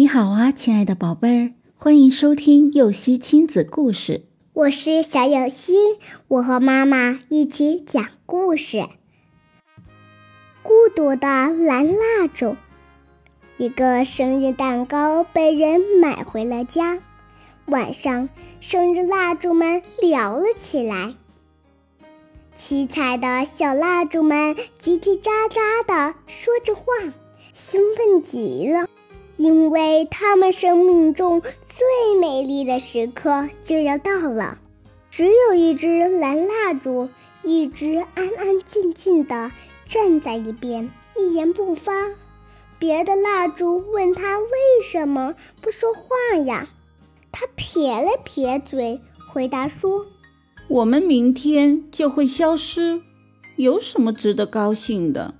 你好啊，亲爱的宝贝儿，欢迎收听幼熙亲子故事。我是小幼熙，我和妈妈一起讲故事。孤独的蓝蜡烛，一个生日蛋糕被人买回了家。晚上，生日蜡烛们聊了起来。七彩的小蜡烛们叽叽喳喳地说着话，兴奋极了，因为他们生命中最美丽的时刻就要到了。只有一只蓝蜡烛一直安安静静地站在一边，一言不发。别的蜡烛问他为什么不说话呀？他撇了撇嘴，回答说。我们明天就会消失，有什么值得高兴的？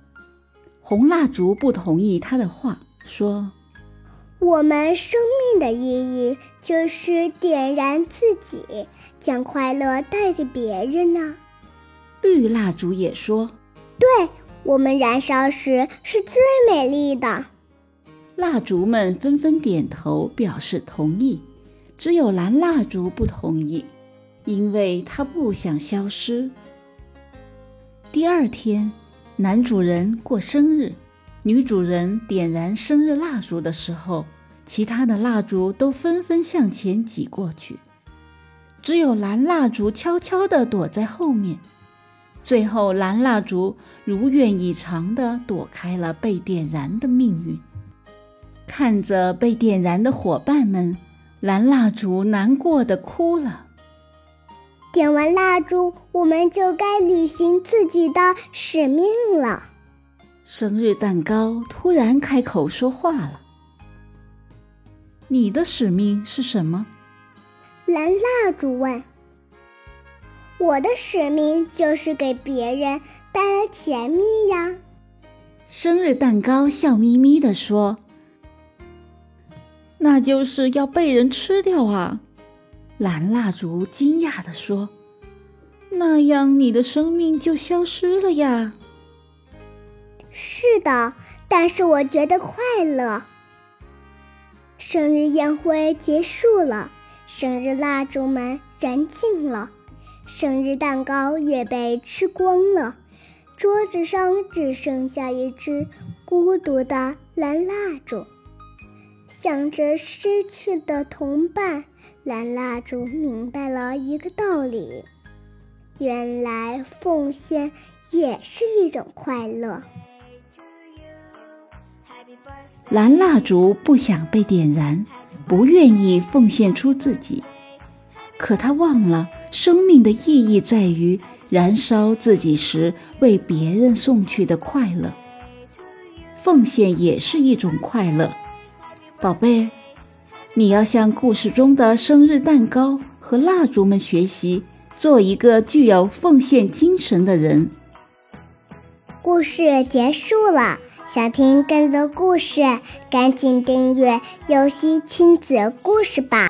红蜡烛不同意他的话，说：“我们生命的意义就是点燃自己，将快乐带给别人呢。”绿蜡烛也说：“对我们燃烧时是最美丽的。”蜡烛们纷纷点头表示同意，只有蓝蜡烛不同意。因为他不想消失。第二天，男主人过生日，女主人点燃生日蜡烛的时候，其他的蜡烛都纷纷向前挤过去，只有蓝蜡烛悄悄地躲在后面。最后，蓝蜡烛如愿以偿地躲开了被点燃的命运。看着被点燃的伙伴们，蓝蜡烛难过的哭了。点完蜡烛，我们就该履行自己的使命了。生日蛋糕突然开口说话了：“你的使命是什么？”蓝蜡烛问。“我的使命就是给别人带来甜蜜呀。”生日蛋糕笑眯眯地说：“那就是要被人吃掉啊。”蓝蜡烛惊讶地说：“那样你的生命就消失了呀？”“是的，但是我觉得快乐。”生日宴会结束了，生日蜡烛们燃尽了，生日蛋糕也被吃光了，桌子上只剩下一只孤独的蓝蜡烛。想着失去的同伴，蓝蜡烛明白了一个道理：原来奉献也是一种快乐。蓝蜡烛不想被点燃，不愿意奉献出自己，可他忘了生命的意义在于燃烧自己时为别人送去的快乐。奉献也是一种快乐。宝贝，你要向故事中的生日蛋糕和蜡烛们学习，做一个具有奉献精神的人。故事结束了，想听更多故事，赶紧订阅“游戏亲子故事”吧。